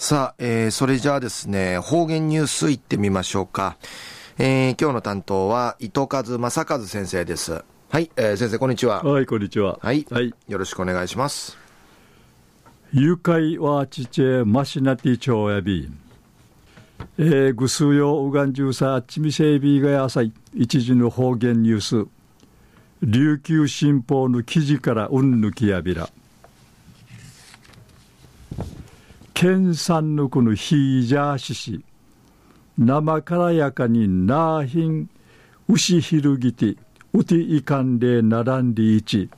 さあ、えー、それじゃあですね、方言ニュースいってみましょうか。えー、今日の担当は、糸数正和先生です。はい、えー、先生、こんにちは。はい、こんにちは。はい。はい、よろしくお願いします。誘拐はちちえマシナティチョウやびえー、ぐすうようがんじゅうさあちみせいびがやさい一時の方言ニュース琉球新報の記事からうんぬきやびら県産のこのヒージャーシシ生からやかになーひん牛ひるぎてうていかんでならんりいち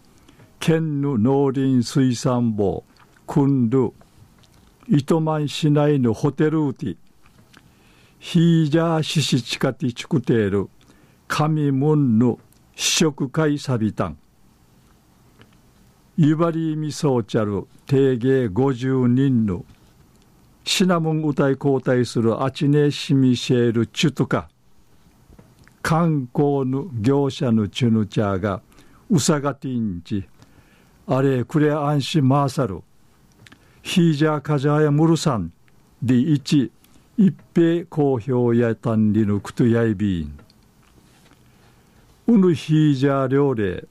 県の農林水産坊くんる糸満市内のホテルうてヒージャーシシチカティチクテール神門の試食会サビタンゆばりみそうちゃる定芸50人のシナモン歌い交代するアチネシミシェールチュトカ。観光の業者のチュヌチャーがウサガティンチあれクレアンシマーサルヒージャーカジャーヤムルサンディイチ一平公表やたんりのクトヤイビーンウヌヒージャー料理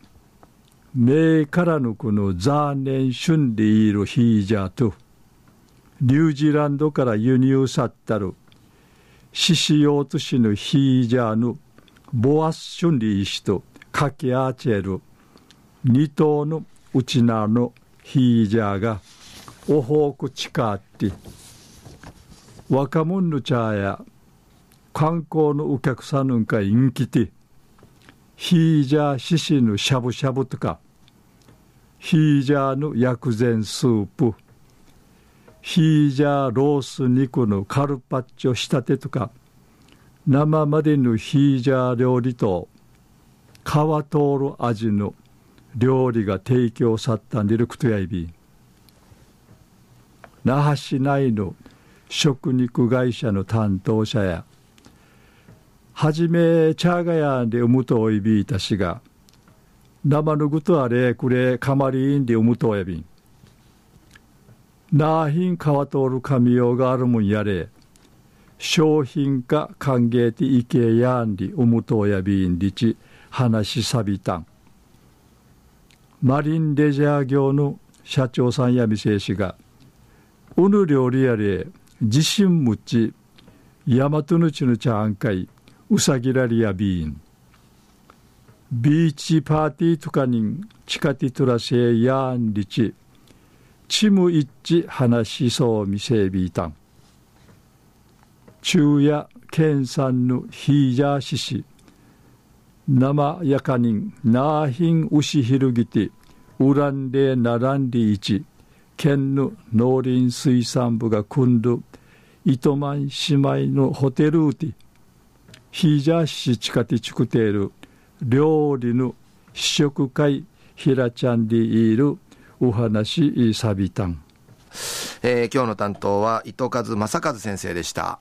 名からぬこのザーネンシュンでいるヒージャーと。ニュージーランドから輸入さったる獅子用都市のヒージャーのボアッシュンリー氏とカケアーチェル二頭のうちなのヒージャーがおほくちかって若者の茶や観光のお客さんのかんきてヒージャー獅子のしゃぶしゃぶとかヒージャーの薬膳スープヒージャーロース肉のカルパッチョ仕立てとか生までのヒージャー料理と皮通る味の料理が提供さったニルクトヤイビ那覇市内の食肉会社の担当者やはじめチャーガヤンで産むとおいびいたしが生ぬぐとあれくれかまりんで産むとおやびん。なあひん川通る神用があるもんやれ。商品化歓迎ていけやんりおむとやびんりち話しさびたん。マリンレジャー業の社長さんや店しがうぬ料理やれ自信むち大和ぬちぬちゃんかいうさぎらりやびん。ビーチパーティーとかにチカティトラセやんりち。チムイッチ話しそうみせびいたん。昼夜県産のヒージャーシシ生やかにんなあひんうしひるぎてうらんでならんりいち。県の農林水産部が組んど糸満姉妹のホテルうてヒージャーシチカティチクテール料理の試食会ひらちゃんでいるお話さびたん、えー、今日の担当は伊藤和正和先生でした。